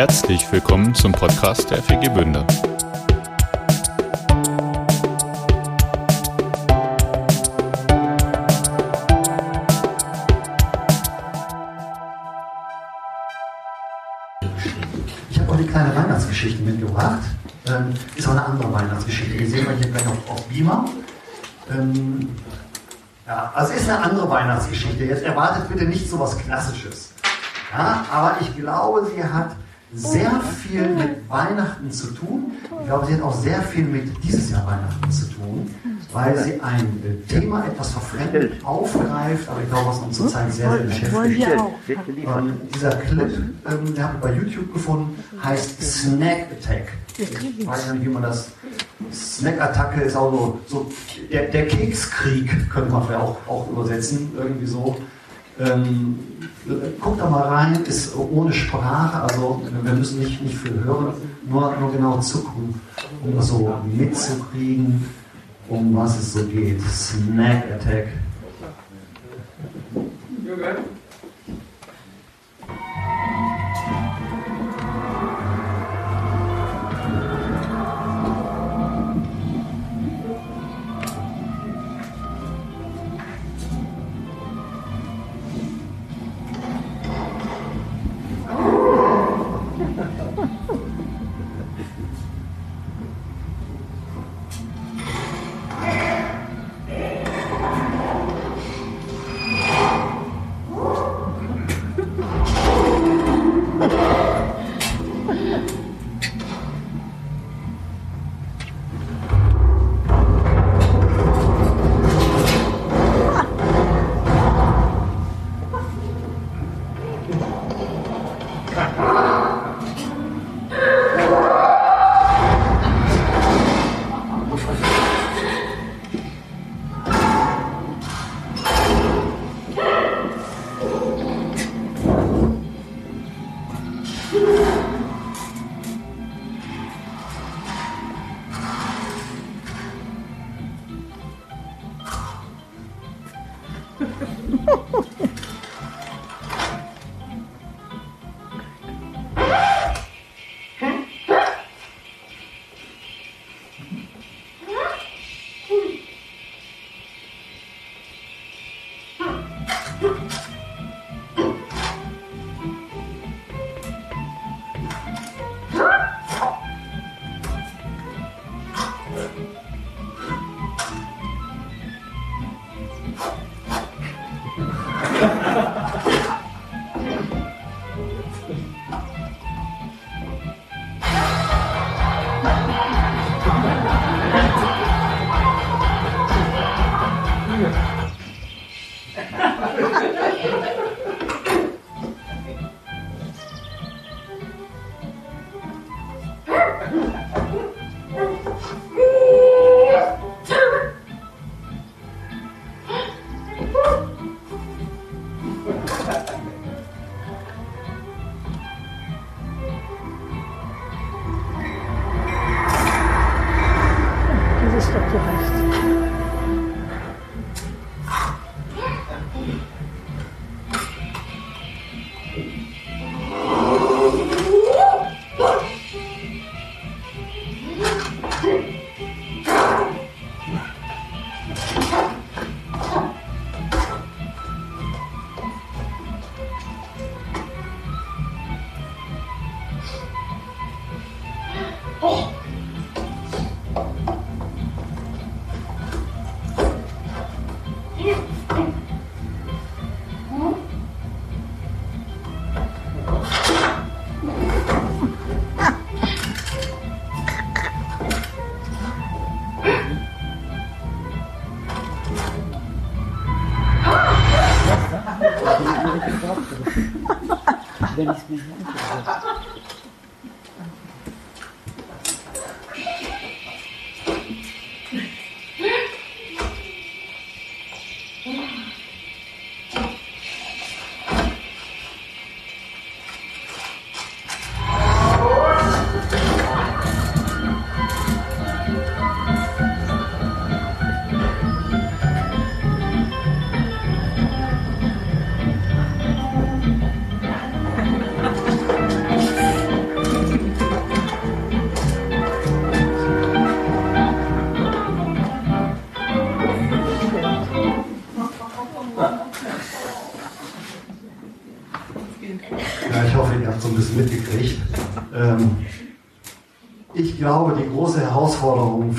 Herzlich willkommen zum Podcast der FG Bünde. Ich habe eine kleine Weihnachtsgeschichte mitgebracht. Ähm, ist auch eine andere Weihnachtsgeschichte. Die sehen wir hier gleich auf, auf Beamer. Ähm, ja, also ist eine andere Weihnachtsgeschichte. Jetzt erwartet bitte nicht so was Klassisches. Ja, aber ich glaube, sie hat sehr viel mit Weihnachten zu tun. Ich glaube, sie hat auch sehr viel mit dieses Jahr Weihnachten zu tun, weil sie ein Thema etwas verfremdet aufgreift, aber ich glaube, was uns zurzeit sehr, sehr beschäftigt. Ähm, dieser Clip, ähm, den habe ich bei YouTube gefunden, heißt Snack Attack. Ich weiß nicht, wie man das. Snack-Attacke ist auch so, so der, der Kekskrieg, könnte man vielleicht auch, auch übersetzen, irgendwie so. Ähm, guckt da mal rein, ist ohne Sprache, also wir müssen nicht, nicht viel hören, nur, nur genau zugucken, um das so mitzukriegen, um was es so geht. Snack Attack. Das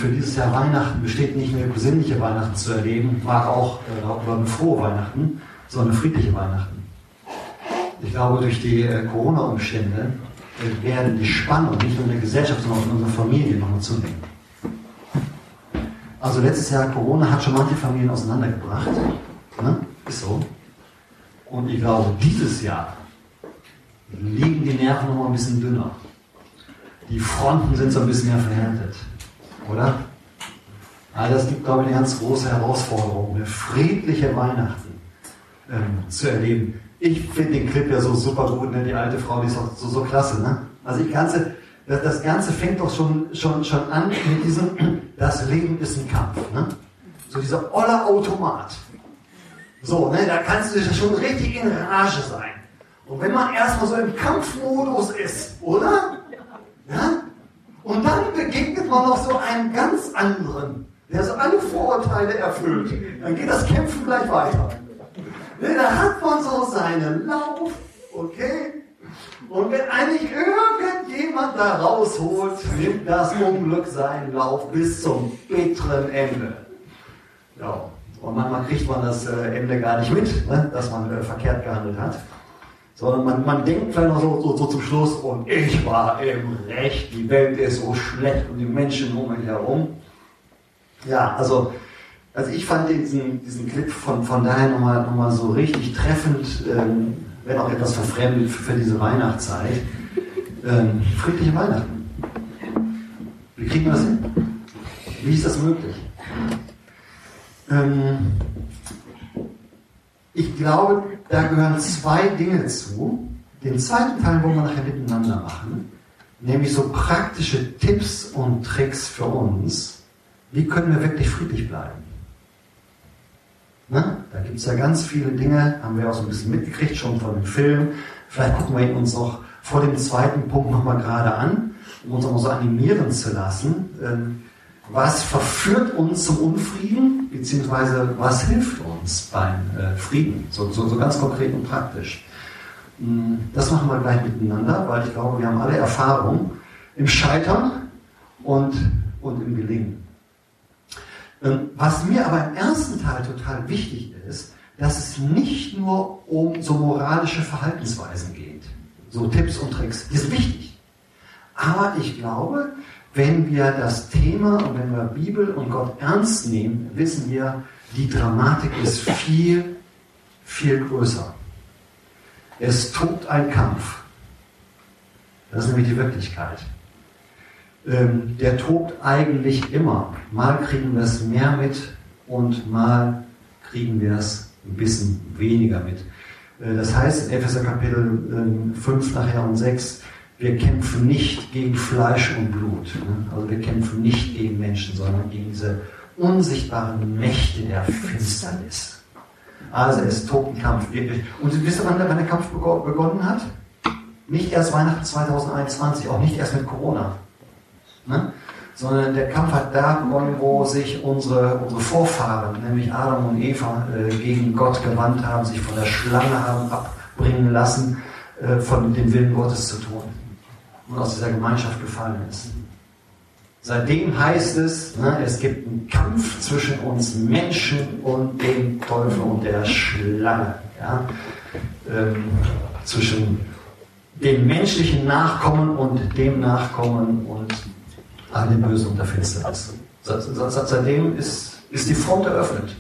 für dieses Jahr Weihnachten besteht nicht mehr, besinnliche Weihnachten zu erleben, mag auch äh, oder eine frohe Weihnachten, sondern friedliche Weihnachten. Ich glaube, durch die äh, Corona-Umstände äh, werden die Spannungen nicht nur in der Gesellschaft, sondern auch in unserer Familie nochmal zunehmen. Also letztes Jahr Corona hat schon manche Familien auseinandergebracht. Ne? Ist so. Und ich glaube, dieses Jahr liegen die Nerven noch mal ein bisschen dünner. Die Fronten sind so ein bisschen mehr verhärtet. Oder? Also das gibt, glaube ich, eine ganz große Herausforderung, eine friedliche Weihnachten ähm, zu erleben. Ich finde den Clip ja so super gut, ne? die alte Frau, die ist auch so, so klasse. Ne? Also ich ganze, das, Ganze fängt doch schon, schon, schon an mit diesem, das Leben ist ein Kampf. Ne? So dieser oller Automat. So, ne, da kannst du schon richtig in Rage sein. Und wenn man erstmal so im Kampfmodus ist, oder? Ja? Man noch so einen ganz anderen, der so alle Vorurteile erfüllt. Dann geht das Kämpfen gleich weiter. Ne, da hat man so seinen Lauf, okay? Und wenn eigentlich irgendjemand da rausholt, nimmt das Unglück seinen Lauf bis zum bitteren Ende. Ja. Und manchmal kriegt man das äh, Ende gar nicht mit, ne, dass man äh, verkehrt gehandelt hat. Sondern man, man denkt vielleicht noch so, so, so, zum Schluss, und ich war im Recht, die Welt ist so schlecht und die Menschen um mich herum. Ja, also, also ich fand diesen, diesen Clip von, von daher nochmal noch mal so richtig treffend, ähm, wenn auch etwas verfremdet für, für diese Weihnachtszeit. Ähm, friedliche Weihnachten. Wie kriegen wir das hin? Wie ist das möglich? Ähm, ich glaube, da gehören zwei Dinge zu. Den zweiten Teil wollen wir nachher miteinander machen, nämlich so praktische Tipps und Tricks für uns. Wie können wir wirklich friedlich bleiben? Na, da gibt es ja ganz viele Dinge, haben wir auch so ein bisschen mitgekriegt, schon von dem Film. Vielleicht gucken wir ihn uns noch vor dem zweiten Punkt nochmal gerade an, um uns auch mal so animieren zu lassen. Ähm, was verführt uns zum Unfrieden, beziehungsweise was hilft uns beim äh, Frieden, so, so, so, ganz konkret und praktisch. Hm, das machen wir gleich miteinander, weil ich glaube, wir haben alle Erfahrung im Scheitern und, und im Gelingen. Ähm, was mir aber im ersten Teil total wichtig ist, dass es nicht nur um so moralische Verhaltensweisen geht, so Tipps und Tricks, die sind wichtig. Aber ich glaube, wenn wir das Thema und wenn wir Bibel und Gott ernst nehmen, wissen wir, die Dramatik ist viel, viel größer. Es tobt ein Kampf. Das ist nämlich die Wirklichkeit. Ähm, der tobt eigentlich immer. Mal kriegen wir es mehr mit und mal kriegen wir es ein bisschen weniger mit. Äh, das heißt in Epheser Kapitel 5 ähm, nachher und 6, wir kämpfen nicht gegen Fleisch und Blut. Ne? Also wir kämpfen nicht gegen Menschen, sondern gegen diese unsichtbaren Mächte der Finsternis. Also es tobt ein Kampf. Und wisst ihr, wann der Kampf begonnen hat? Nicht erst Weihnachten 2021, auch nicht erst mit Corona. Ne? Sondern der Kampf hat da begonnen, wo sich unsere, unsere Vorfahren, nämlich Adam und Eva, äh, gegen Gott gewandt haben, sich von der Schlange haben abbringen lassen, äh, von dem Willen Gottes zu tun und aus dieser Gemeinschaft gefallen ist. Seitdem heißt es, ne, es gibt einen Kampf zwischen uns Menschen und dem Teufel und der Schlange. Ja? Ähm, zwischen dem menschlichen Nachkommen und dem Nachkommen und all dem Bösen und der Finsternis. Seitdem ist, ist die Front eröffnet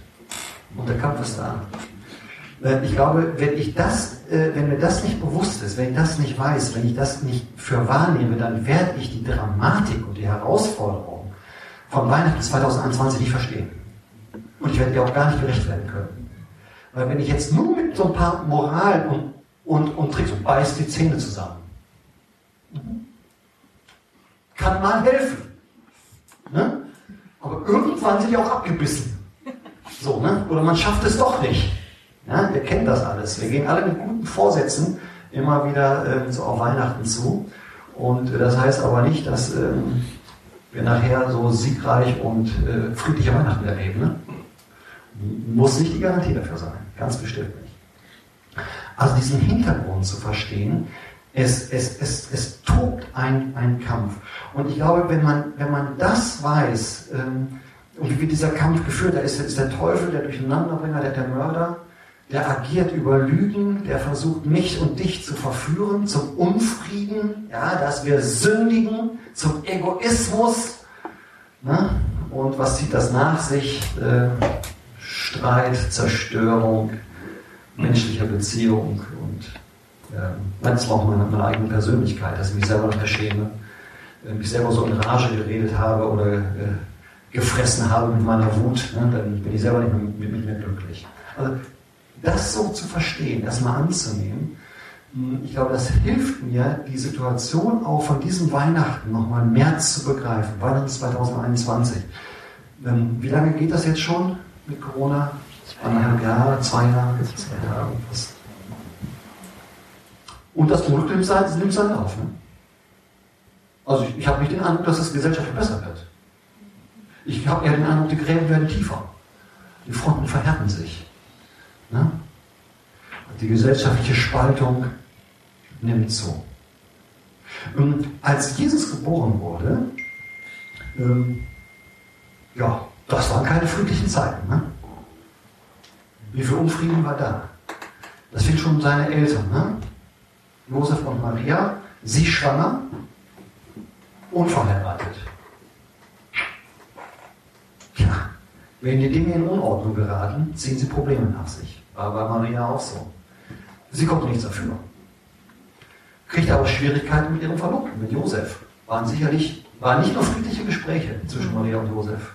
und der Kampf ist da. Ich glaube, wenn ich das, äh, wenn mir das nicht bewusst ist, wenn ich das nicht weiß, wenn ich das nicht für wahrnehme, dann werde ich die Dramatik und die Herausforderung von Weihnachten 2021 nicht verstehen. Und ich werde die auch gar nicht gerecht werden können. Weil wenn ich jetzt nur mit so ein paar Moral und, und, und Tricks und beiß die Zähne zusammen, kann mal helfen. Ne? Aber irgendwann sind die auch abgebissen. So, ne? Oder man schafft es doch nicht. Ja, ihr kennt das alles. Wir gehen alle mit guten Vorsätzen immer wieder äh, so auf Weihnachten zu. Und äh, das heißt aber nicht, dass äh, wir nachher so siegreich und äh, friedliche Weihnachten erleben. Ne? Muss nicht die Garantie dafür sein. Ganz bestimmt nicht. Also diesen Hintergrund zu verstehen, Es, es, es, es tobt ein, ein Kampf. Und ich glaube, wenn man, wenn man das weiß, ähm, und wie wird dieser Kampf geführt, da ist, ist der Teufel, der Durcheinanderbringer, der, der Mörder, der agiert über Lügen, der versucht mich und dich zu verführen, zum Unfrieden, ja, dass wir sündigen, zum Egoismus. Ne? Und was zieht das nach sich? Äh, Streit, Zerstörung menschlicher Beziehung und äh, manchmal auch meine, meine eigene Persönlichkeit, dass ich mich selber noch verschäme, äh, mich selber so in Rage geredet habe oder äh, gefressen habe mit meiner Wut, ne? dann bin ich selber nicht mehr, mit, mit mir glücklich. Also das so zu verstehen, das mal anzunehmen, hm, ich glaube, das hilft mir, die Situation auch von diesem Weihnachten nochmal mehr zu begreifen. Weihnachten 2021. Ähm, wie lange geht das jetzt schon mit Corona? Eineinhalb Jahre, zwei Jahre, zwei Jahre. Was? Und das Unglück nimmt seinen Lauf. Ne? Also ich, ich habe nicht den Eindruck, dass das Gesellschaft besser wird. Ich habe eher den Eindruck, die Gräben werden tiefer. Die Fronten verhärten sich. Ne? Die gesellschaftliche Spaltung nimmt zu. Und als Jesus geboren wurde, ähm, ja, das waren keine friedlichen Zeiten. Ne? Wie viel Unfrieden war da? Das fing schon seine Eltern. Ne? Josef und Maria, sie schwanger, unverheiratet. Ja, wenn die Dinge in Unordnung geraten, ziehen sie Probleme nach sich. War bei Maria auch so. Sie konnte nichts dafür. Kriegte aber Schwierigkeiten mit ihrem Verlobten, mit Josef. Waren sicherlich, waren nicht nur friedliche Gespräche zwischen Maria und Josef.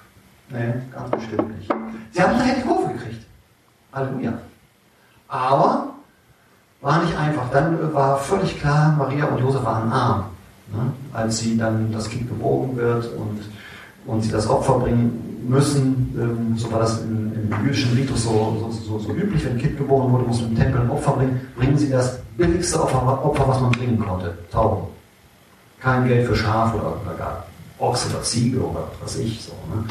Nee, ganz bestimmt nicht. Sie haben nachher die Kurve gekriegt. Halleluja. Aber war nicht einfach. Dann war völlig klar, Maria und Josef waren arm. Ne? Als sie dann das Kind geboren wird und, und sie das Opfer bringen müssen, ähm, so war das im, im jüdischen Ritus so, so, so, so, üblich, wenn ein Kind geboren wurde, muss man im Tempel ein Opfer bringen, bringen sie das billigste Opfer, Opfer was man bringen konnte, Tauben. Kein Geld für Schaf oder, oder gar Ochs oder Ziege oder was weiß ich, so, ne?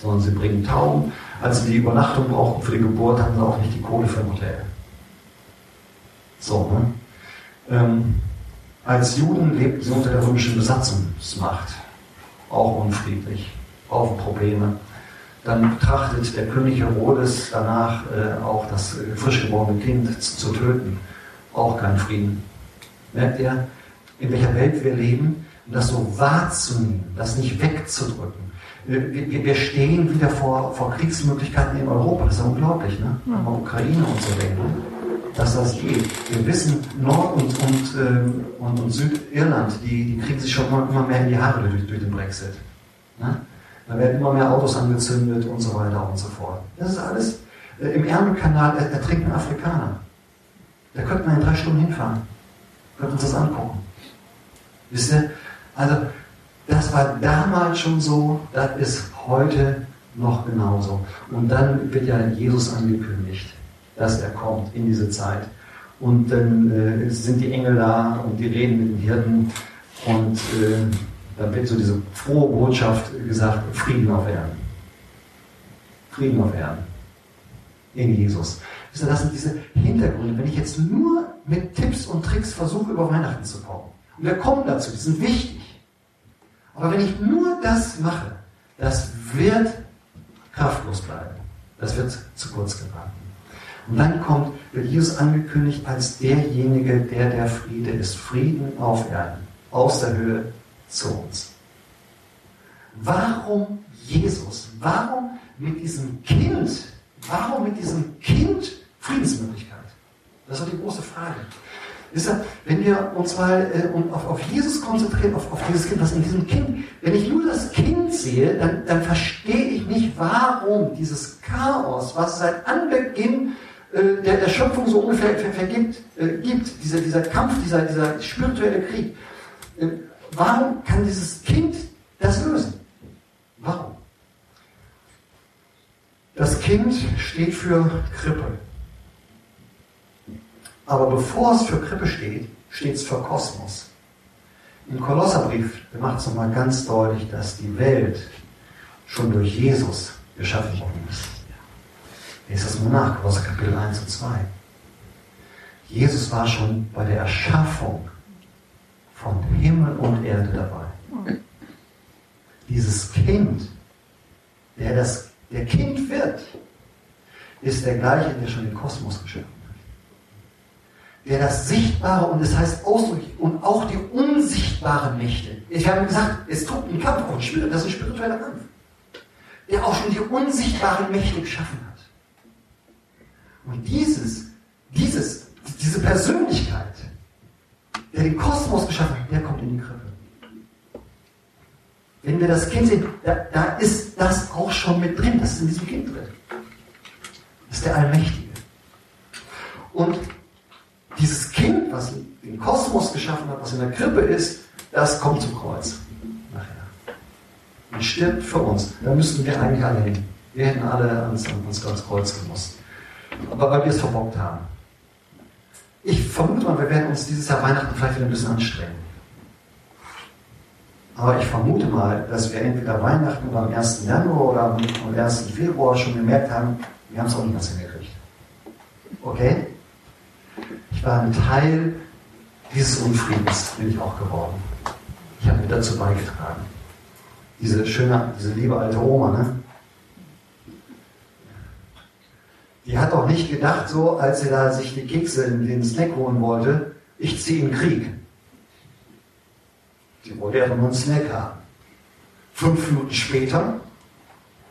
sondern sie bringen Tauben. Als sie die Übernachtung brauchten für die Geburt, hatten sie auch nicht die Kohle für ein Hotel. So, ne? Ähm, als Juden lebten sie unter der römischen Besatzungsmacht, auch unfriedlich, auch Probleme. Dann trachtet der König Herodes danach äh, auch das äh, frisch geborene Kind zu, zu, töten. Auch kein Frieden. Merkt ihr, in welcher Welt wir leben? Und das so wahrzunehmen, das nicht wegzudrücken. Äh, wir, wir stehen wieder vor, vor Kriegsmöglichkeiten in Europa. Das ist ja unglaublich, ne? Ja. Ukraine und so weiter. Dass das geht. Wir wissen, Nord- und, und, ähm, und, und Südirland, die, die kriegen sich schon immer mehr in die Haare durch, durch den Brexit. Ne? Da werden immer mehr Autos angezündet und so weiter und so fort. Das ist alles äh, im Ärmelkanal ertrinken Afrikaner. Da könnte man in drei Stunden hinfahren. Könnte uns das angucken. Wisst ihr? Also, das war damals schon so, das ist heute noch genauso. Und dann wird ja Jesus angekündigt, dass er kommt in diese Zeit. Und dann äh, sind die Engel da und die reden mit den Hirten und äh, dann wird so diese frohe Botschaft gesagt, Frieden auf Erden. Frieden auf Erden. In Jesus. Das sind diese Hintergründe. Wenn ich jetzt nur mit Tipps und Tricks versuche, über Weihnachten zu kommen, und wir kommen dazu, die sind wichtig. Aber wenn ich nur das mache, das wird kraftlos bleiben. Das wird zu kurz geraten. Und dann kommt, wird Jesus angekündigt als derjenige, der der Friede ist. Frieden auf Erden. Aus der Höhe zu uns. Warum Jesus? Warum mit diesem Kind? Warum mit diesem Kind Friedensmöglichkeit? Das ist die große Frage. Wisst ihr, wenn wir uns mal äh, auf, auf, Jesus konzentrieren, auf, auf, dieses Kind, was in diesem Kind, wenn ich nur das Kind sehe, dann, dann verstehe ich nicht, warum dieses Chaos, was seit Anbeginn äh, der, der Schöpfung so ungefähr vergibt, äh, gibt, dieser, dieser Kampf, dieser, dieser spirituelle Krieg, äh, Warum kann dieses Kind das lösen? Warum? Das Kind steht für Krippe. Aber bevor es für Krippe steht, steht es für Kosmos. Im Kolosserbrief macht es nochmal ganz deutlich, dass die Welt schon durch Jesus geschaffen worden ist. Lest das mal nach, Kolosser Kapitel 1 und 2. Jesus war schon bei der Erschaffung von Himmel und Erde dabei. Dieses Kind, der, das, der Kind wird, ist der gleiche, der schon den Kosmos geschaffen hat. Der das Sichtbare und das heißt ausdrücklich und auch die unsichtbaren Mächte. Ich habe gesagt, es tut einen Kampf, auch ein das ist ein spiritueller Kampf. Der auch schon die unsichtbaren Mächte geschaffen hat. Und dieses, dieses, diese Persönlichkeit, der den Kosmos geschaffen hat, der kommt in die Krippe. Wenn wir das Kind sehen, da, da ist das auch schon mit drin, das ist in diesem Kind drin. Das ist der Allmächtige. Und dieses Kind, was den Kosmos geschaffen hat, was in der Krippe ist, das kommt zum Kreuz. Nachher. Und stirbt für uns. Da müssten wir eigentlich alle hin. Wir hätten alle ans, ans, Kreuz gemusst. Aber weil wir es verbockt haben. Ich vermute mal, wir werden uns dieses Jahr Weihnachten vielleicht wieder ein bisschen anstrengen. Aber ich vermute mal, dass wir entweder Weihnachten oder am 1. Januar oder am 1. Februar schon gemerkt haben, wir haben es auch nicht ganz hingekriegt. Okay? Ich war ein Teil dieses Unfriedens, bin ich auch geworden. Ich habe mit dazu beigetragen. Diese schöne, diese liebe alte Oma, ne? Die hat auch nicht gedacht, so, als sie da sich die Kekse in den Snack holen wollte, ich ziehe in Krieg. Die wollte ja nur einen Snack haben. Fünf Minuten später,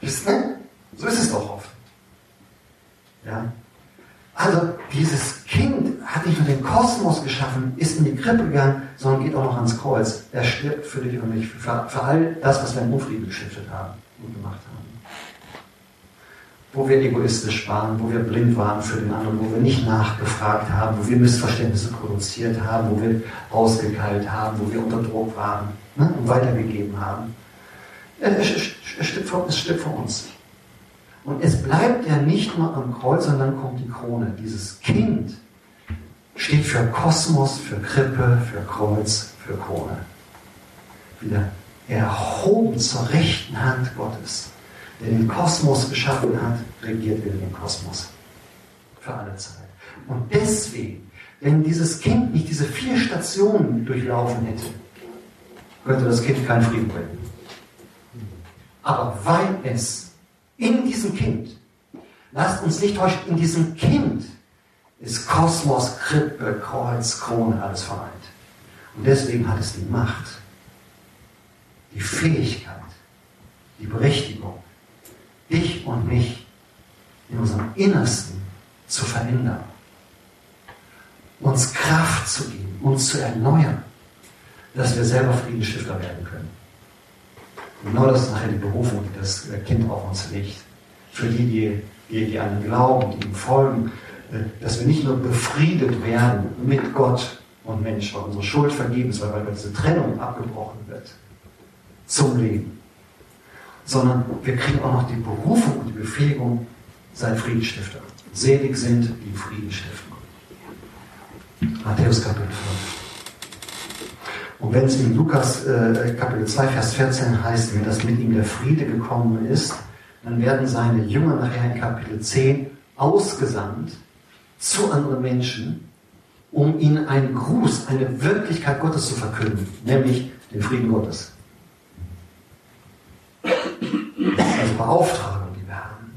wisst ihr, so ist es doch oft. Ja? Also, dieses Kind hat nicht nur den Kosmos geschaffen, ist in die Krippe gegangen, sondern geht auch noch ans Kreuz. Er stirbt für dich und mich, für, für all das, was wir in Unfrieden gestiftet haben und gemacht haben wo wir egoistisch waren, wo wir blind waren für den anderen, wo wir nicht nachgefragt haben, wo wir Missverständnisse produziert haben, wo wir ausgekeilt haben, wo wir unter Druck waren ne, und weitergegeben haben. Es stimmt für uns. Und es bleibt ja nicht nur am Kreuz, sondern dann kommt die Krone. Dieses Kind steht für Kosmos, für Krippe, für Kreuz, für Krone. Wieder erhoben zur rechten Hand Gottes der den Kosmos geschaffen hat, regiert in den Kosmos. Für alle Zeit. Und deswegen, wenn dieses Kind nicht diese vier Stationen durchlaufen hätte, könnte das Kind keinen Frieden bringen. Aber weil es in diesem Kind, lasst uns nicht täuschen, in diesem Kind ist Kosmos, Krippe, Kreuz, Krone, alles vereint. Und deswegen hat es die Macht, die Fähigkeit, die Berechtigung, dich und mich in unserem Innersten zu verändern, uns Kraft zu geben, uns zu erneuern, dass wir selber Friedensstifter werden können. Genau das ist nachher die Berufung, die das Kind auf uns legt. Für die, die, die, die an ihn glauben, die ihm folgen, äh, dass wir nicht nur befriedet werden mit Gott und Mensch, weil unsere Schuld vergeben ist, weil diese Trennung abgebrochen wird zum Leben, sondern wir kriegen auch noch die Berufung und die Befähigung, sein Friedensstifter. Selig sind, die Frieden stiften. Matthäus Kapitel 5. Und wenn es in Lukas äh, Kapitel 2, Vers 14 heißt, wenn das mit ihm der Friede gekommen ist, dann werden seine Jünger nachher in Kapitel 10 ausgesandt zu anderen Menschen, um ihnen einen Gruß, eine Wirklichkeit Gottes zu verkünden, nämlich den Frieden Gottes. Beauftragung, die wir haben.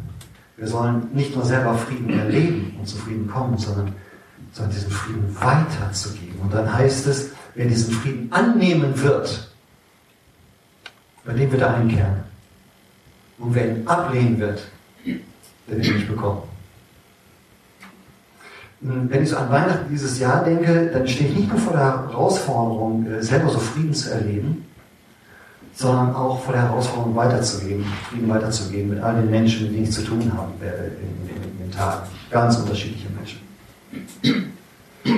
Wir sollen nicht nur selber Frieden erleben und zu Frieden kommen, sondern, sondern diesen Frieden weiterzugeben. Und dann heißt es, wer diesen Frieden annehmen wird, bei dem wird er einkehren. Und wer ihn ablehnen wird, der wird ihn nicht bekommen. Wenn ich so an Weihnachten dieses Jahr denke, dann stehe ich nicht nur vor der Herausforderung, äh, selber so Frieden zu erleben, sondern auch vor der Herausforderung weiterzugeben, Frieden weiterzugeben mit all den Menschen, mit denen ich zu tun habe in, den Tagen. Ganz unterschiedliche Menschen.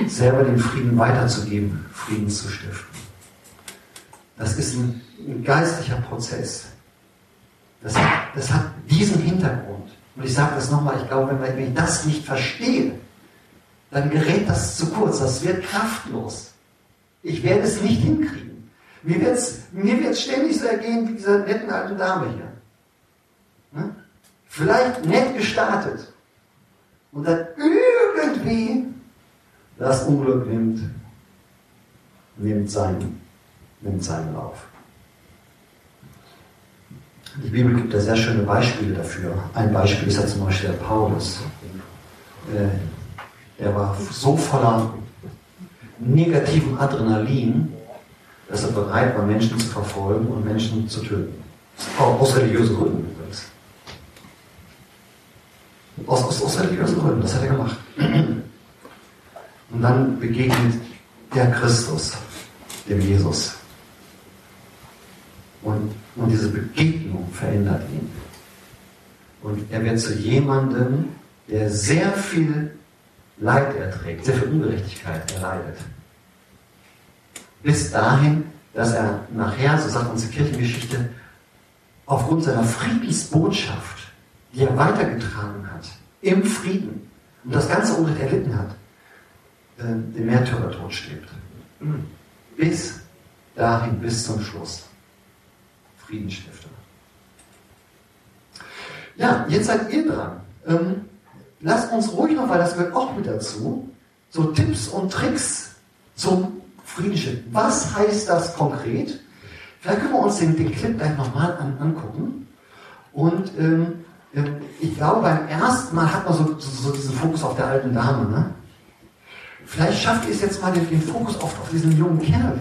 Selber den Frieden weiterzugeben, Frieden zu stiften. Das ist ein, ein geistlicher Prozess. Das hat, das hat diesen Hintergrund. Und ich sage das nochmal, ich glaube, wenn, wenn ich das nicht verstehe, dann gerät das zu kurz, das wird kraftlos. Ich werde es nicht hinkriegen. Mir wird es mir wird's ständig so ergehen wie dieser netten alten Dame hier. Ne? Vielleicht nett gestartet und dann irgendwie das Unglück nimmt nimmt seinen, nimmt seinen Lauf. Die Bibel gibt da sehr schöne Beispiele dafür. Ein Beispiel ist ja zum Beispiel der Paulus. Äh, er war so voller negativen Adrenalin, dass er bereit war, Menschen zu verfolgen und Menschen zu töten. Aus religiösen Gründen übrigens. Aus, aus, aus religiösen Gründen, das hat er gemacht. Und dann begegnet der Christus, dem Jesus. Und, und diese Begegnung verändert ihn. Und er wird zu jemandem, der sehr viel Leid erträgt, sehr viel Ungerechtigkeit erleidet. Bis dahin, dass er nachher, so sagt unsere Kirchengeschichte, aufgrund seiner Friedensbotschaft, die er weitergetragen hat, im Frieden und das ganze Unrecht erlitten hat, äh, den Märtyrertod stirbt. Bis dahin, bis zum Schluss. Friedensstifter. Ja, jetzt seid ihr dran. Ähm, lasst uns ruhig noch, weil das gehört auch mit dazu, so Tipps und Tricks zum Friedensschiff. Was heißt das konkret? Vielleicht können wir uns den, den Clip gleich nochmal an, angucken. Und ähm, ähm, ich glaube, beim ersten Mal hat man so, so, so, diesen Fokus auf der alten Dame. Ne? Vielleicht schafft ihr es jetzt mal, den, den Fokus auf, auf diesen jungen Kerl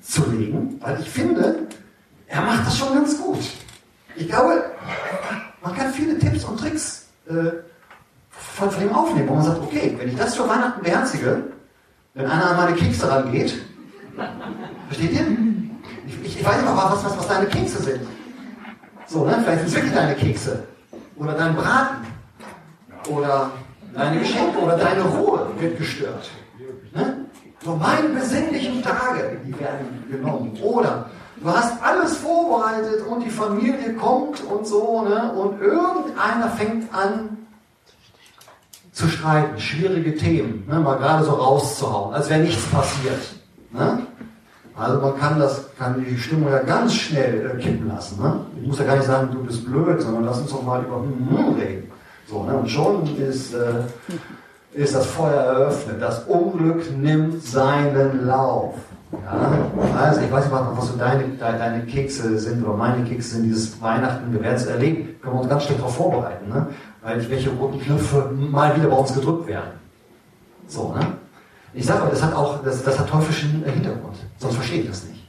zu legen, weil ich finde, er macht das schon ganz gut. Ich glaube, man kann viele Tipps und Tricks äh, von, von ihm aufnehmen, wo man sagt, okay, wenn ich das für Weihnachten beherzige, wenn einer an meine Kekse rangeht, versteht ihr? Ich, ich, weiß nicht mal, was, was, was deine Kekse sind. So, ne? Vielleicht sind es wirklich deine Kekse. Oder dein Braten. Oder deine Geschenke oder deine Ruhe wird gestört. Ne? So meine besinnlichen Tage, die werden genommen. Oder du hast alles vorbereitet und die Familie kommt und so, ne? Und irgendeiner fängt an zu streiten, schwierige Themen, ne? mal gerade so rauszuhauen, als wäre nichts passiert. Ne? Also man kann das, kann die Stimmung ja ganz schnell äh, kippen lassen. Ne? Ich muss ja gar nicht sagen, du bist blöd, sondern lass uns doch mal über hm reden. So, ne? Und schon ist, äh, ist das Feuer eröffnet. Das Unglück nimmt seinen Lauf. Ja? Also ich weiß nicht, was so deine, deine Kekse sind oder meine Kekse sind dieses Weihnachten. Wir werden es erleben. Können wir uns ganz schlecht darauf vorbereiten. Ne? Weil welche roten Knöpfe mal wieder bei uns gedrückt werden. So, ne? Ich sage aber, das hat auch, das, das hat teuflischen Hintergrund. Sonst verstehe ich das nicht.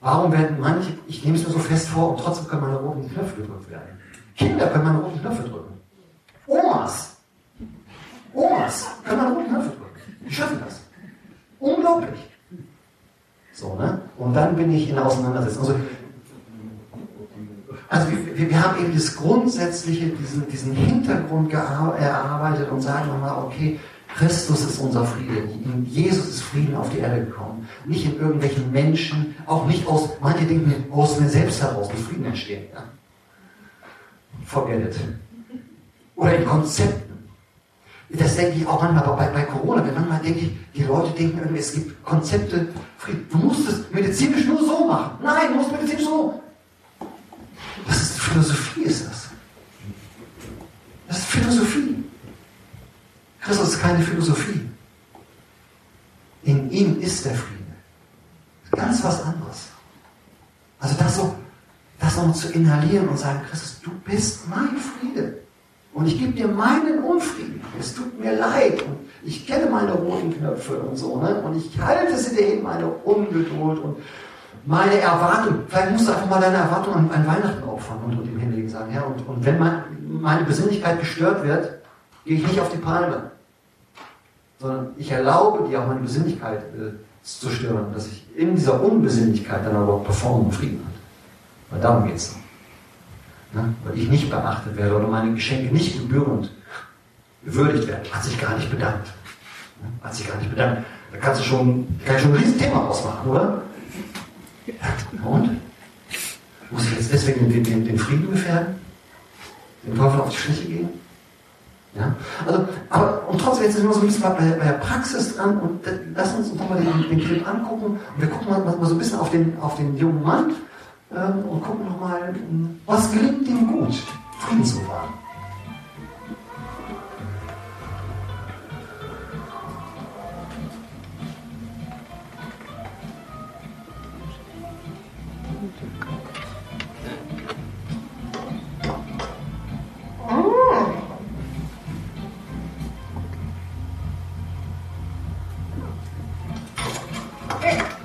Warum werden manche, ich nehme es mir so fest vor und trotzdem können meine roten Knöpfe gedrückt werden. Kinder können meine roten Knöpfe drücken. Omas. Omas können meine roten Knöpfe drücken. Die schaffen das. Unglaublich. So, ne? Und dann bin ich in der Auseinandersetzung. Also, also wir, wir, haben eben das Grundsätzliche, diesen, diesen Hintergrund erarbeitet und sagen nochmal, okay, Christus ist unser Friede. In Jesus ist Frieden auf die Erde gekommen. Nicht in irgendwelchen Menschen, auch nicht aus, manche denken, aus mir selbst heraus, muss Frieden entstehen. Ja? Forget it. Oder in Konzepten. Das denke ich auch manchmal bei, bei Corona. Manchmal denke ich, die Leute denken irgendwie, es gibt Konzepte, Frieden. Du musst es medizinisch nur so machen. Nein, du musst medizinisch so. Das ist Philosophie, ist das. Das ist Philosophie. Christus ist keine Philosophie. In ihm ist der Friede. Ganz was anderes. Also das so, das so zu inhalieren und sagen, Christus, du bist mein Friede. Und ich gebe dir meinen Unfrieden. Es tut mir leid. Und ich kenne meine roten Knöpfe und so. Ne? Und ich halte sie dir hin, meine Ungeduld und meine Erwartung. Vielleicht musst du einfach mal deine Erwartung an, an Weihnachten opfern und, und ihm hinlegen. Sagen, ja, und, und wenn mein, meine Besinnlichkeit gestört wird, gehe ich nicht auf die Palme sondern ich erlaube dir auch meine Besinnlichkeit äh, zu stören, dass ich in dieser Unbesinnlichkeit dann aber auch performen und Frieden hat. Weil darum geht es. Ne? Weil ich nicht beachtet werde oder meine Geschenke nicht gebührend gewürdigt werden. Hat sich gar nicht bedankt. Ne? Hat sich gar nicht bedankt. Da kannst du schon, kann ich schon ein Riesenthema ausmachen, oder? Und? Muss ich jetzt deswegen den, den, den Frieden gefährden? Den Teufel auf die Schliche gehen? Ja? Also, aber, und trotzdem, jetzt sind wir so ein bisschen bei, bei der Praxis dran und äh, lass uns nochmal den, den Clip angucken und wir gucken mal, mal so ein bisschen auf den, auf den jungen Mann ähm, und gucken nochmal, was gelingt ihm gut, Frieden zu wahren. Okay.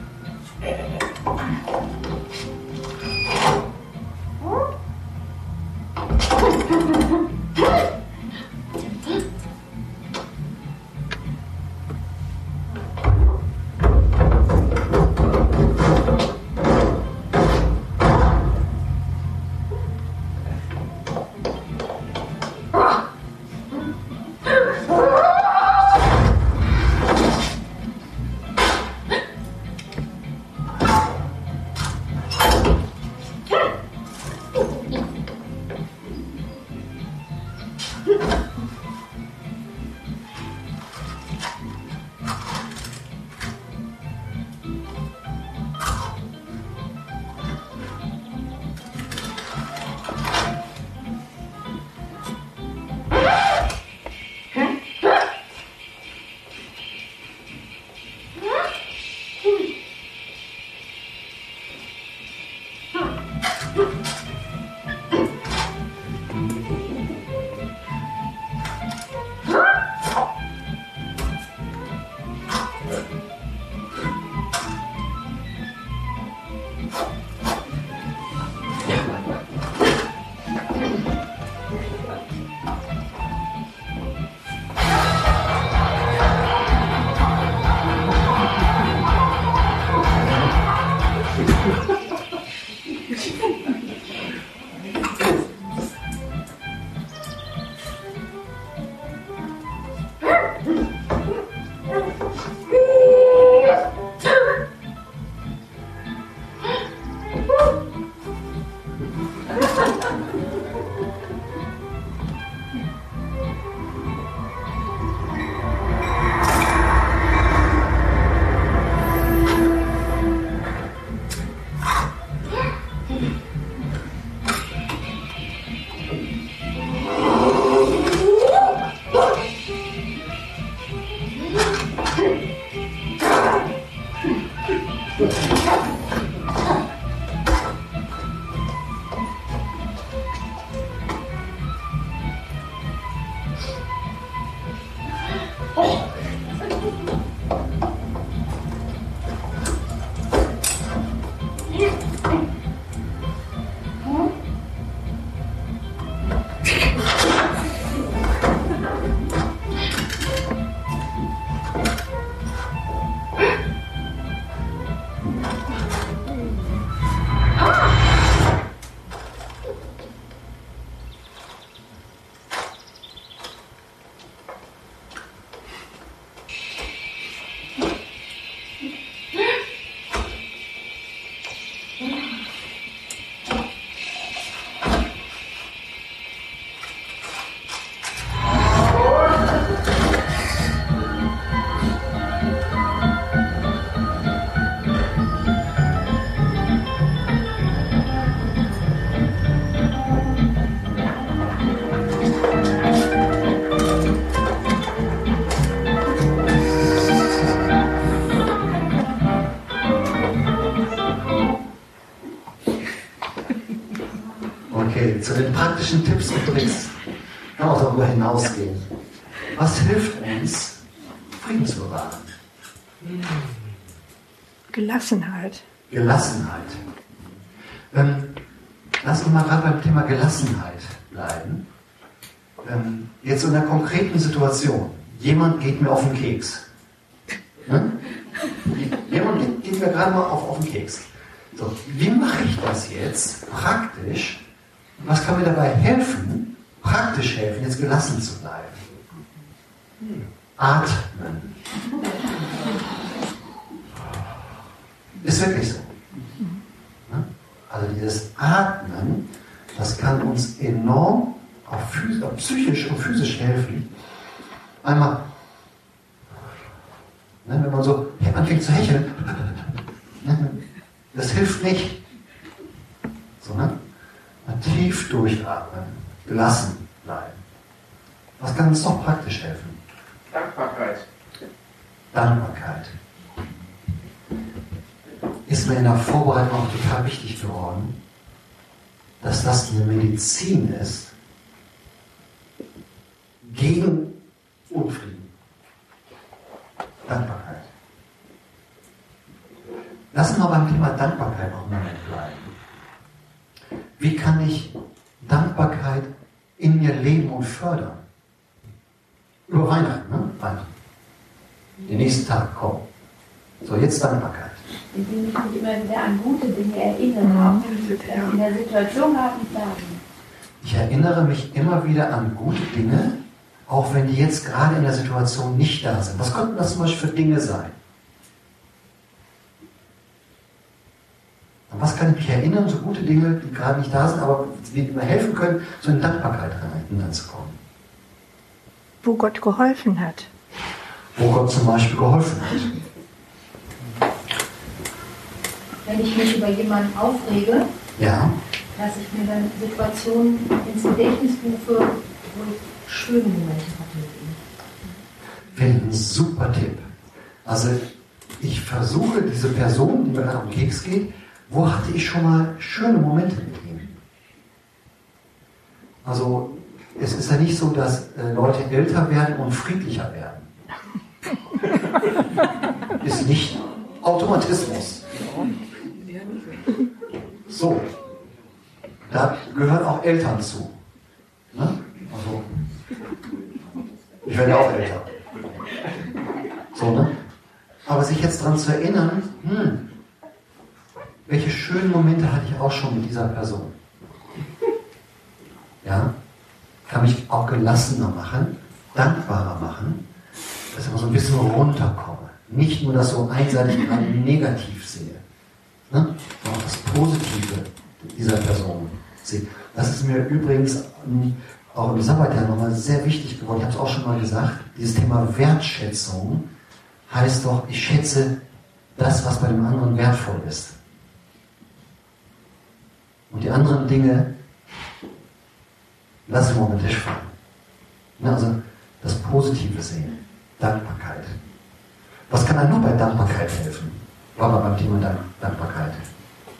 Gelassenheit bleiben. Ähm, jetzt in einer konkreten Situation. Jemand geht mir auf den Keks. Ne? Jemand geht, geht mir gerade mal auf, auf den Keks. So, wie mache ich das jetzt praktisch? Was kann mir dabei helfen, praktisch helfen, jetzt gelassen zu bleiben? Atmen. Ist wirklich so. Ne? Also dieses Atmen, das kann uns enorm auch psychisch und physisch helfen. Einmal, ne, wenn man so anfängt zu hecheln, ne, das hilft nicht. So, ne? Mal tief durchatmen, gelassen bleiben. Was kann uns noch praktisch helfen? Dankbarkeit. Dankbarkeit. Ist mir in der Vorbereitung auch total wichtig geworden, dass das eine Medizin ist gegen Unfrieden. Dankbarkeit. Lass uns mal beim Thema Dankbarkeit noch einen Moment bleiben. Wie kann ich Dankbarkeit in mir leben und fördern? Über Weihnachten, ne? Weihnachten. Den nächsten Tag, komm. So, jetzt Dankbarkeit. Indem ich mich immer wieder an gute Dinge erinnere, auch wenn ich das in der Situation gerade nicht sagen. Ich erinnere mich immer wieder an gute Dinge, auch wenn die jetzt gerade in der Situation nicht da sind. Was könnten das zum Beispiel für Dinge sein? An was kann ich mich erinnern, so gute Dinge, die gerade nicht da sind, aber die mir helfen können, so in Dankbarkeit hineinzukommen? wo Gott geholfen hat. Wo Gott zum Beispiel geholfen hat. Wenn ich mich über jemanden aufrege, Ja, dass ich mir dann Situationen ins Gedächtnis rufe, wo ich schöne Momente hatte mit ihm. finde ein super Tipp. Also ich versuche diese Person, die mir gerade um den Keks geht, wo hatte ich schon mal schöne Momente mit ihm? Also es ist ja nicht so, dass äh, Leute älter werden und friedlicher werden. ist nicht Automatismus. So, da gehören auch Eltern zu. Ne? Also, ich werde auch älter. So, ne? Aber sich jetzt daran zu erinnern, hm, welche schönen Momente hatte ich auch schon mit dieser Person? Ja, kann mich auch gelassener machen, dankbarer machen, dass ich mal so ein bisschen runterkomme. Nicht nur das so einseitig negativ sehe, ne? auch das Positive dieser Person sehe. Das ist mir übrigens ähm, auch im Sabbatjahr nochmal sehr wichtig geworden. Ich habe es auch schon mal gesagt. Dieses Thema Wertschätzung heißt doch, ich schätze das, was bei dem anderen wertvoll ist. Und die anderen Dinge lassen wir auf den Tisch fallen. Ne, also das Positive sehen. Dankbarkeit. Was kann einem nur bei Dankbarkeit helfen? War mal beim Thema Dank Dankbarkeit.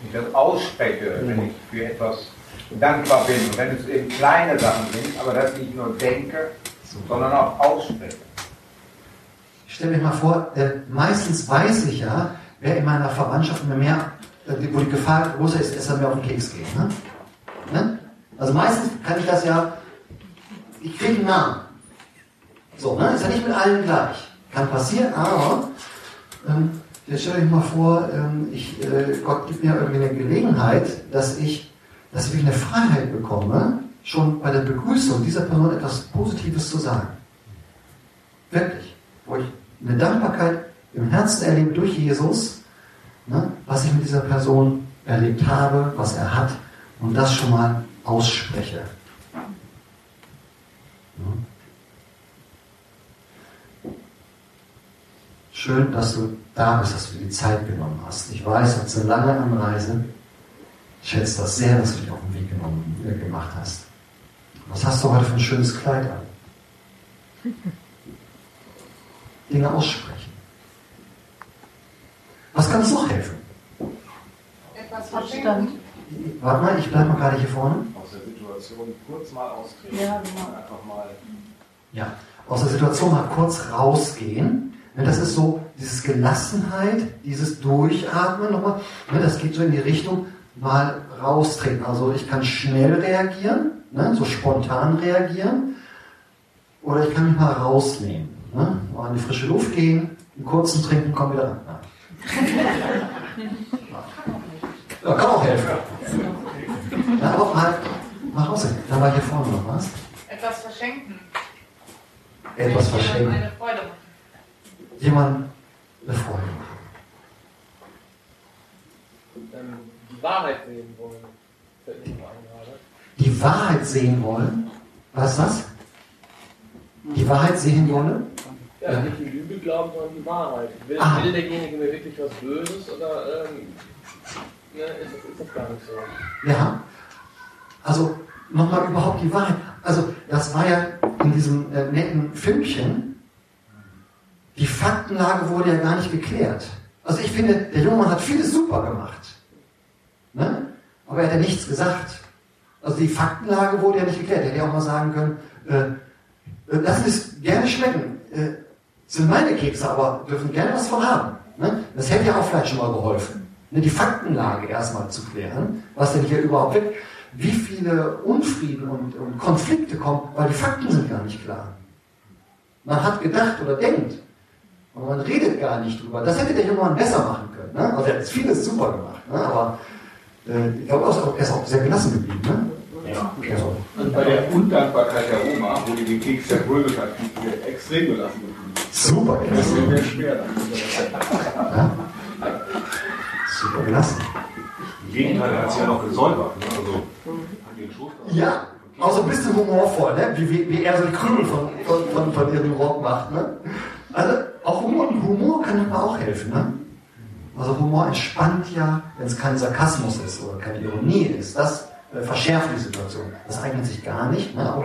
ich das ausspreche, wenn ich für etwas dankbar bin. Wenn es eben kleine Sachen sind, aber das nicht nur denke, sondern auch ausspreche. Ich stelle mir mal vor, äh, meistens weiß ich ja, wer in meiner Verwandtschaft mir mehr, äh, wo die Gefahr größer ist, dass er mir auf den Keks geht. Ne? Ne? Also meistens kann ich das ja, ich kriege einen Namen. So, ne? ist ja nicht mit allen gleich. Kann passieren, aber ähm, jetzt stell euch mal vor, ähm, ich, äh, Gott gibt mir irgendwie eine Gelegenheit, dass ich, dass ich eine Freiheit bekomme, schon bei der Begrüßung dieser Person etwas Positives zu sagen. Wirklich. Wo ich eine Dankbarkeit im Herzen erlebe durch Jesus, ne, was ich mit dieser Person erlebt habe, was er hat und das schon mal ausspreche. Schön, dass du da bist, dass du dir die Zeit genommen hast. Ich weiß, das ist eine lange Anreise. Ich schätze das sehr, dass du dich auf den Weg genommen, äh, gemacht hast. Was hast du heute für ein schönes Kleid an? Dinge aussprechen. Was kann uns noch helfen? Etwas Abstand. verschenken. Warte mal, ich bleibe mal gerade hier vorne. aus der Situation kurz mal austreten. Ja, genau. Einfach mal Ja, aus der Situation mal kurz rausgehen. Ne, Das ist so dieses Gelassenheit, dieses Durchatmen nochmal. ne, Das geht so in die Richtung mal raustreten. Also ich kann schnell reagieren, ne, so spontan reagieren. Oder ich kann mich mal rausnehmen. Ne, mal in die frische Luft gehen, einen kurzen trinken, komm wieder ran. Ja, kann auch helfen. Ja, aber mal, mal rausgehen. Da war hier vorne noch was. Etwas verschenken. Etwas verschenken. Eine Freude machen. Jemand eine Freude machen. die Wahrheit sehen wollen. Die Wahrheit sehen wollen. Was ist das? Die Wahrheit sehen wollen? Ja. nicht die Lüge glauben, sondern die Wahrheit. Will, Ah. will derjenige mir wirklich was Böses oder ähm, ne, ist, das, ist das gar nicht so? Ja. Also nochmal überhaupt die Wahrheit. Also das war ja in diesem äh, netten Filmchen. Die Faktenlage wurde ja gar nicht geklärt. Also ich finde, der junge Mann hat vieles super gemacht. Ne? Aber er hat ja nichts gesagt. Also die Faktenlage wurde ja nicht geklärt. Er hätte ja auch mal sagen können, äh, äh, Sie es gerne schmecken. Äh, sind meine Kekse, aber dürfen gerne was von haben. Ne? Das hätte ja auch vielleicht schon mal geholfen. Ne? Die Faktenlage erstmal zu klären, was denn hier überhaupt wird. Wie viele Unfrieden und, und Konflikte kommen, weil die Fakten sind gar nicht klar. Man hat gedacht oder denkt, aber man redet gar nicht drüber. Das hätte der junge Mann besser machen können. Ne? Also er hat vieles super gemacht. Ne? Aber äh, ich glaube, er ist auch sehr gelassen geblieben. Ne? Ja. Also, Und bei der Undankbarkeit der Oma, wo die den Keks die wir extrem gelassen geblieben. super Das gelassen. ist mir schwer. Ja? Super gelassen. Im Gegenteil, er hat sich ja noch gesäubert. Ne? Also, hat den Schoß Ja, Auch so ein bisschen humorvoll, ne? wie, wie, wie er so die Krümel von, von, von, von ihrem Rock macht. Ne? Also auch Humor, Humor kann aber auch helfen. Ne? Also Humor entspannt ja, wenn es kein Sarkasmus ist oder keine Ironie ist. Das äh, verschärft die Situation. Das eignet sich gar nicht. Ne? Aber,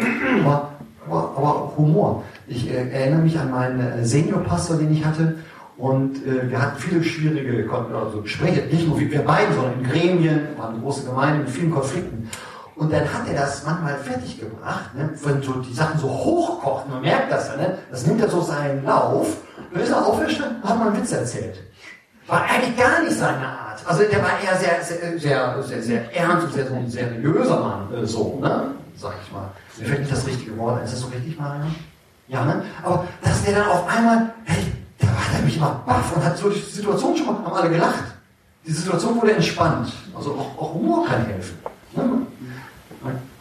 aber, aber, Humor. Ich äh, erinnere mich an meinen äh, Seniorpastor, den ich hatte. Und äh, wir hatten viele schwierige also Gespräche, nicht nur wir beiden, sondern in Gremien, waren eine große Gemeinde mit vielen Konflikten. Und dann hat er das manchmal fertiggebracht, ne? wenn so die Sachen so hochkochen, man merkt das ja, ne? das nimmt ja so seinen Lauf. Dann ist er aufgestanden hat mal einen Witz erzählt. War eigentlich gar nicht seine Art. Also der war eher sehr, sehr, sehr, sehr, sehr ernst und sehr, so ein seriöser Mann, äh, so, ne? sag ich mal. Mir fällt nicht das richtige Wort, ist das so richtig, Marian? Ja, ne? Aber dass der dann auf einmal, hey, da war der mich immer baff und hat so die Situation schon mal, haben alle gelacht. Die Situation wurde entspannt. Also auch, auch Humor kann helfen. Ne?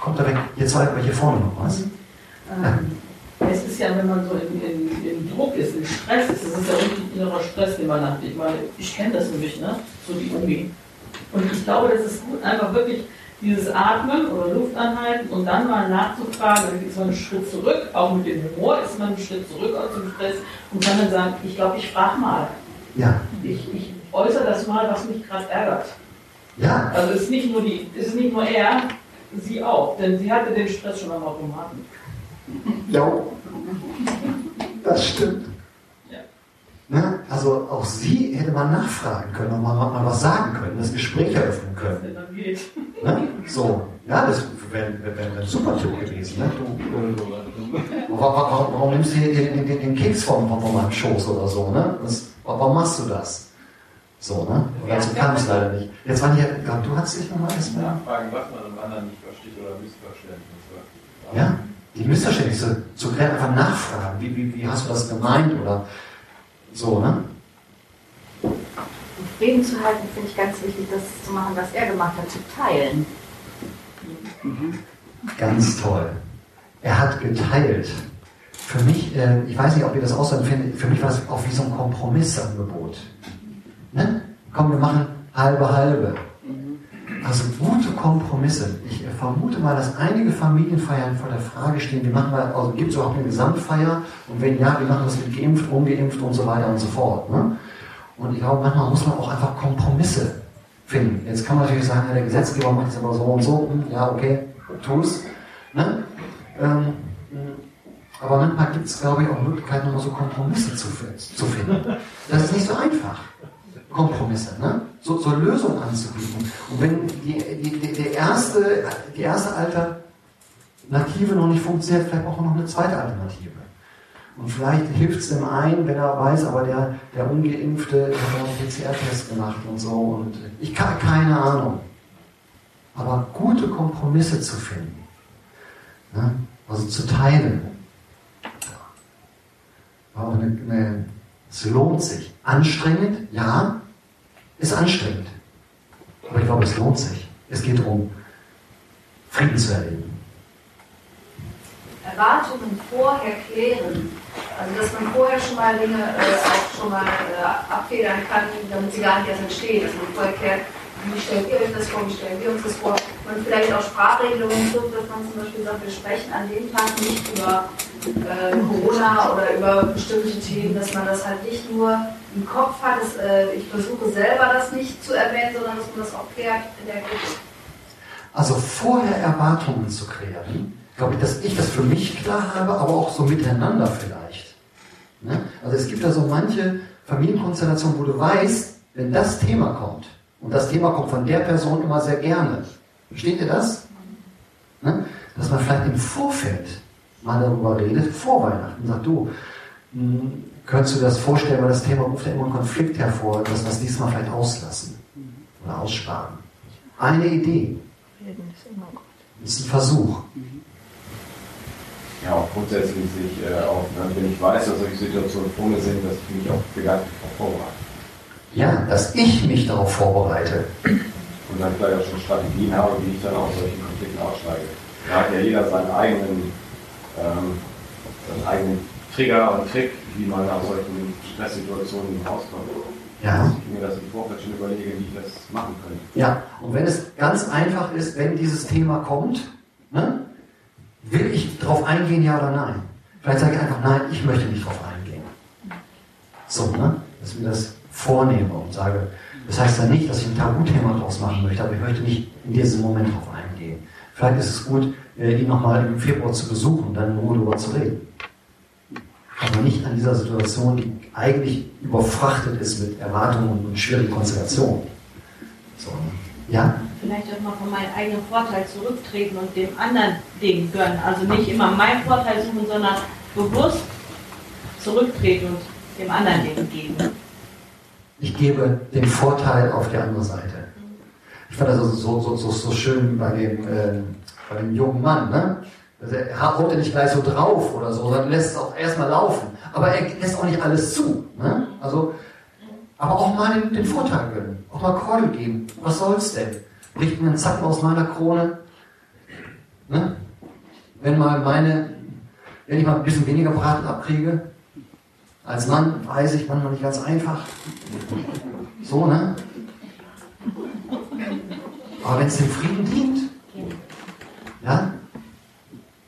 Kommt da weg. Jetzt halt hier vorne noch was. Ähm, es ist ja, wenn man so in, in, in Druck ist, in Stress ist, es ist ja wirklich innerer Stress, den man hat. Ich meine, ich kenne das nämlich, ne? so die Uni. Und ich glaube, das ist gut, einfach wirklich dieses Atmen oder Luft anhalten und dann mal nachzufragen, ist man einen Schritt zurück, auch mit dem Humor ist man einen Schritt zurück aus dem Stress und kann dann sagen, ich glaube, ich frage mal. Ja. Ich, ich äußere das mal, was mich gerade ärgert. Ja. Also es ist nicht nur die, es ist nicht nur er, sie auch, denn sie hatte den Stress schon am Automaten. Ja, das stimmt. Ja. Ne? Also auch sie hätte man nachfragen können und mal, mal was sagen können, das Gespräch eröffnen können. Dann geht. Ne? So, ja, das wäre wär, wär ein super Tipp gewesen. Ne? Du, warum, warum, warum, nimmst du hier den, den, den Keks von, von meinem Schoß oder so? Ne? Das, warum machst du das? So, ne? Und dazu kam es leider nicht. Jetzt waren hier, ja, du hast dich nochmal erstmal. Nachfragen, was man im anderen nicht versteht oder Missverständnisse. Ja, die Missverständnisse zu klären, einfach nachfragen. Wie, wie, wie hast du das gemeint oder so, ne? Um Frieden zu halten, finde ich ganz wichtig, das zu machen, was er gemacht hat, zu teilen. Ganz toll. Er hat geteilt. Für mich, äh, ich weiß nicht, ob ihr das auch so empfindet, für mich war es auch wie so ein Kompromissangebot. Ne? Komm, wir machen halbe halbe. Also gute Kompromisse. Ich vermute mal, dass einige Familienfeiern vor der Frage stehen, wie machen wir, also gibt es überhaupt eine Gesamtfeier? Und wenn ja, wie machen wir es mit geimpft, ungeimpft und so weiter und so fort. Ne? Und ich glaube, manchmal muss man auch einfach Kompromisse finden. Jetzt kann man natürlich sagen, ja, der Gesetzgeber macht es aber so und so. Hm, ja, okay, tu es. Ne? Ähm, aber manchmal gibt es, glaube ich, auch Möglichkeiten, nochmal so Kompromisse zu, zu finden. Das ist nicht so einfach. Kompromisse, ne? so, so Lösungen anzubieten. Und wenn die, die, die, die, erste, die erste Alternative noch nicht funktioniert, vielleicht auch noch eine zweite Alternative. Und vielleicht hilft es dem einen, wenn er weiß, aber der, der Ungeimpfte hat einen PCR-Test gemacht und so. Und ich habe keine Ahnung. Aber gute Kompromisse zu finden, ne? also zu teilen, war auch eine, eine es lohnt sich. Anstrengend, ja, ist anstrengend. Aber ich glaube, es lohnt sich. Es geht darum, Frieden zu erleben. Erwartungen vorher klären. Also, dass man vorher schon mal Dinge äh, auch schon mal äh, abfedern kann, damit sie gar nicht erst entstehen. Dass man vorher klärt, wie stellt ihr euch das vor, wie stellen wir uns das vor. Und vielleicht auch Sprachregelungen trifft, dass man zum Beispiel sagt, wir sprechen an dem Tag nicht über äh, Corona oder über bestimmte Themen, dass man das halt nicht nur im Kopf hat. Dass, äh, ich versuche selber das nicht zu erwähnen, sondern dass man das auch klärt in der Gruppe. Also vorher Erwartungen zu klären, glaube ich, dass ich das für mich klar habe, aber auch so miteinander vielleicht. Ne? Also es gibt da so manche Familienkonstellationen, wo du weißt, wenn das Thema kommt, und das Thema kommt von der Person immer sehr gerne. Versteht ihr das? Ne? Dass man vielleicht im Vorfeld mal darüber redet, vor Weihnachten, sagt, du, hm, könntest du das vorstellen, weil das Thema ruft ja immer einen Konflikt hervor, dass wir es diesmal vielleicht auslassen oder aussparen. Eine Idee. Das ist ein Versuch. Ja, auch grundsätzlich sich äh, auch, wenn ich weiß, dass solche Situationen vor mir sind, dass ich mich auch darauf vorbereite. Ja, dass ich mich darauf vorbereite. Und dann vielleicht auch schon Strategien habe, wie ich dann aus solchen Konflikten aussteige. Da hat ja jeder seinen eigenen, ähm, seinen eigenen Trigger und Trick, wie man aus solchen Stresssituationen rauskommt. Ja. Dass ich mir das im Vorfeld schon überlege, wie ich das machen könnte. Ja, und wenn es ganz einfach ist, wenn dieses Thema kommt, ne, Will ich darauf eingehen, ja oder nein? Vielleicht sage ich einfach, nein, ich möchte nicht darauf eingehen. So, ne? Dass mir das vornehme und sage, das heißt ja nicht, dass ich ein Tabuthema daraus machen möchte, aber ich möchte nicht in diesem Moment darauf eingehen. Vielleicht ist es gut, äh, ihn nochmal im Februar zu besuchen und dann in Ruhe darüber zu reden. Aber nicht an dieser Situation, die eigentlich überfrachtet ist mit Erwartungen und schwierigen Konstellationen. So, ja? Vielleicht auch mal von meinem eigenen Vorteil zurücktreten und dem anderen Ding gönnen. Also nicht immer meinen Vorteil suchen, sondern bewusst zurücktreten und dem anderen Ding geben. Ich gebe den Vorteil auf die andere Seite. Ich fand das so, so, so, so schön bei dem, äh, bei dem jungen Mann. Ne? Er haut ja nicht gleich so drauf oder so, sondern lässt es auch erstmal laufen. Aber er lässt auch nicht alles zu. Ne? Also, aber auch mal den, den Vorteil gönnen. Auch mal Keule geben. Was soll's denn? Bricht mir einen Zacken aus meiner Krone. Ne? Wenn mal meine, wenn ich mal ein bisschen weniger Braten abkriege, als Mann weiß ich manchmal nicht ganz einfach. So, ne? Aber wenn es dem Frieden dient, ja,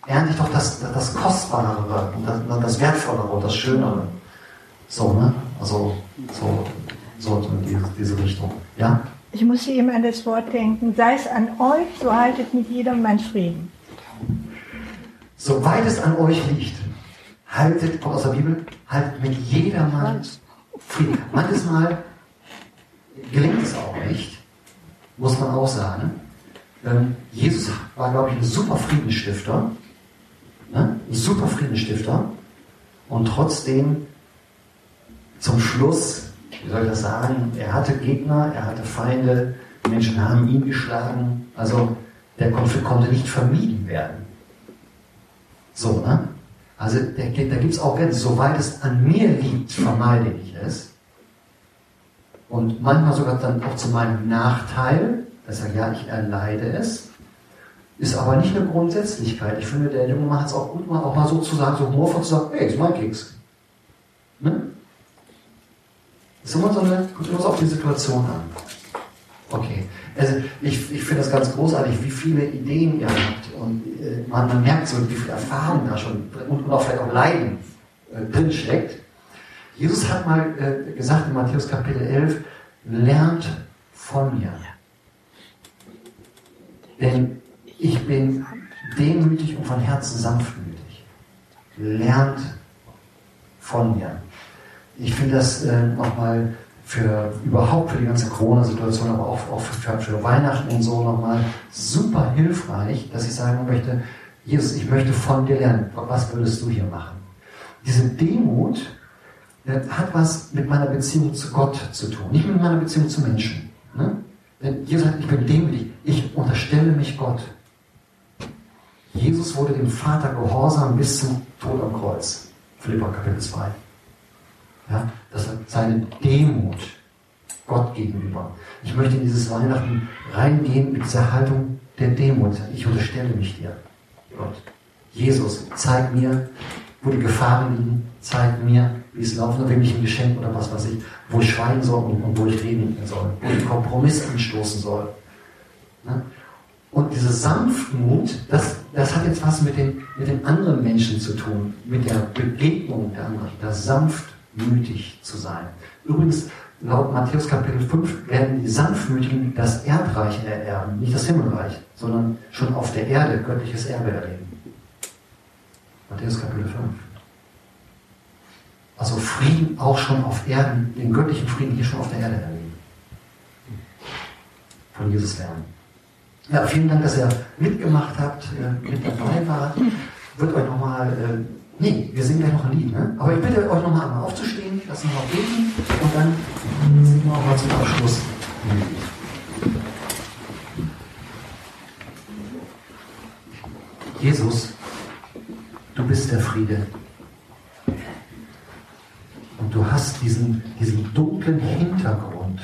ernte ich doch das, das Kostbarere und das, das Wertvollere und das Schönere. So, ne? Also, so, so in diese, diese Richtung. Ja? Ich muss eben an das Wort denken, sei es an euch, so haltet mit jedem mein Frieden. Soweit es an euch liegt, haltet, kommt aus der Bibel, haltet mit jedermann Frieden. Manches Mal gelingt es auch nicht, muss man auch sagen. Ähm, Jesus war, glaube ich, ein super Friedensstifter. Ne? Ein super Friedensstifter. Und trotzdem zum Schluss, wie soll ich das sagen, er hatte Gegner, er hatte Feinde, die Menschen haben ihn geschlagen. Also der Konflikt konnte nicht vermieden werden. So, ne? Also da, gibt es auch Grenzen. Soweit es an mir liegt, vermeide ich es. Und manchmal sogar dann auch zu meinem Nachteil, dass sage, ja, ich erleide es. Ist aber nicht eine Grundsätzlichkeit. Ich finde, der junge Mann hat es auch gut gemacht, auch mal so zu sagen, so humorvoll zu sagen, hey, ist mein Keks. Ne? Ist immer so eine, kommt immer so auf die Situation an. Okay. Also ich, ich finde das ganz großartig, wie viele Ideen ihr habt. Und man, man merkt so, wie viel Erfahrung da schon und, und auch vielleicht auch Leiden äh, drin steckt. Jesus hat mal äh, gesagt in Matthäus Kapitel 11, lernt von mir. Denn ich bin demütig und von Herzen sanftmütig. Lernt von mir. Ich finde das äh, nochmal für überhaupt für die ganze Corona-Situation, aber auch, auch für, für, Weihnachten und so nochmal super hilfreich, dass ich sagen möchte, Jesus, ich möchte von dir lernen. Was würdest du hier machen? Diese Demut äh, hat was mit meiner Beziehung zu Gott zu tun, nicht mit meiner Beziehung zu Menschen. Ne? Denn Jesus sagt, ich bin demütig, ich unterstelle mich Gott. Jesus wurde dem Vater gehorsam bis zum Tod am Kreuz. Philippa Kapitel 2. Ja, das ist seine Demut Gott gegenüber. Ich möchte in dieses Weihnachten reingehen mit dieser Haltung der Demut. Ich unterstelle mich dir, Gott. Jesus, zeig mir, wo die Gefahren liegen, zeig mir, wie es laufen soll, wem ich ein Geschenk oder was weiß ich, wo ich schweigen soll und, wo ich reden soll, wo ich Kompromiss anstoßen soll. Ne? Und diese Sanftmut, das, das hat jetzt was mit den, mit den anderen Menschen zu tun, mit der Begegnung der anderen, das sanftmütig zu sein. Übrigens, laut Matthäus Kapitel 5 werden die Sanftmütigen das Erdreich ererben, nicht das Himmelreich, sondern schon auf der Erde göttliches Erbe erleben. Matthäus Kapitel 5. Also Frieden auch schon auf Erden, den göttlichen Frieden hier schon auf der Erde erleben. Von Jesus lernen. Ja, vielen Dank, dass ihr mitgemacht habt, äh, mit dabei wart. Wird euch nochmal, äh, nee, wir singen gleich noch ein Lied, ne? Aber ich bitte euch nochmal einmal aufzustehen, lassen wir noch beten und dann singen wir auch mal zum Abschluss. Jesus, du bist der Friede. Und du hast diesen, diesen dunklen Hintergrund,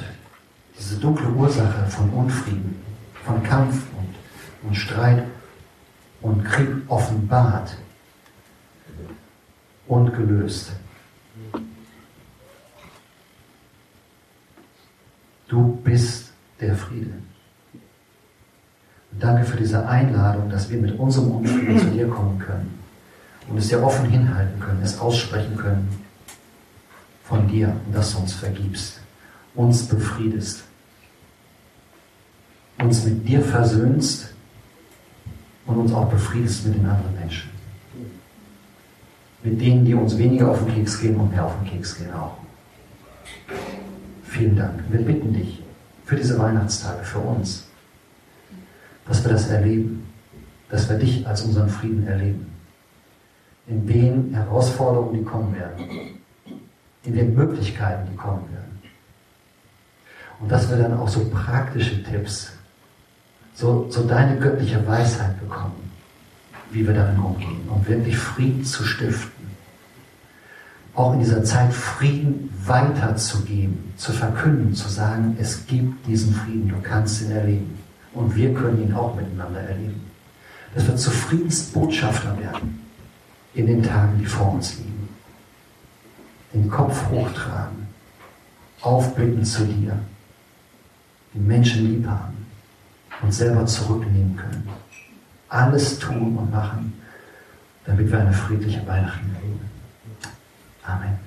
diese dunkle Ursache von Unfrieden, von Kampf und, und Streit und Krieg offenbart und gelöst. Du bist der Friede. Und danke für diese Einladung, dass wir mit unserem Unfrieden zu dir kommen können und es dir offen hinhalten können, es aussprechen können von dir und dass du uns vergibst, uns befriedest, uns mit dir versöhnst und uns auch befriedest mit den anderen Menschen. Mit denen, die uns weniger auf den Keks gehen und mehr auf den Keks gehen auch. Vielen Dank. Wir bitten dich für diese Weihnachtstage, für uns, dass wir das erleben, dass wir dich als unseren Frieden erleben. In den Herausforderungen, die kommen werden, in den Möglichkeiten, die kommen werden. Und dass wir dann auch so praktische Tipps, so, so deine göttliche Weisheit bekommen, wie wir darin umgehen, um wirklich Frieden zu stiften. Auch in dieser Zeit Frieden weiterzugeben, zu verkünden, zu sagen, es gibt diesen Frieden, du kannst ihn erleben. Und wir können ihn auch miteinander erleben. Dass wir zu Friedensbotschafter werden in den Tagen, die vor uns liegen. Den Kopf hochtragen, aufblicken zu dir, den Menschen lieb haben und selber zurücknehmen können. Alles tun und machen, damit wir eine friedliche Weihnachten erleben. Amen.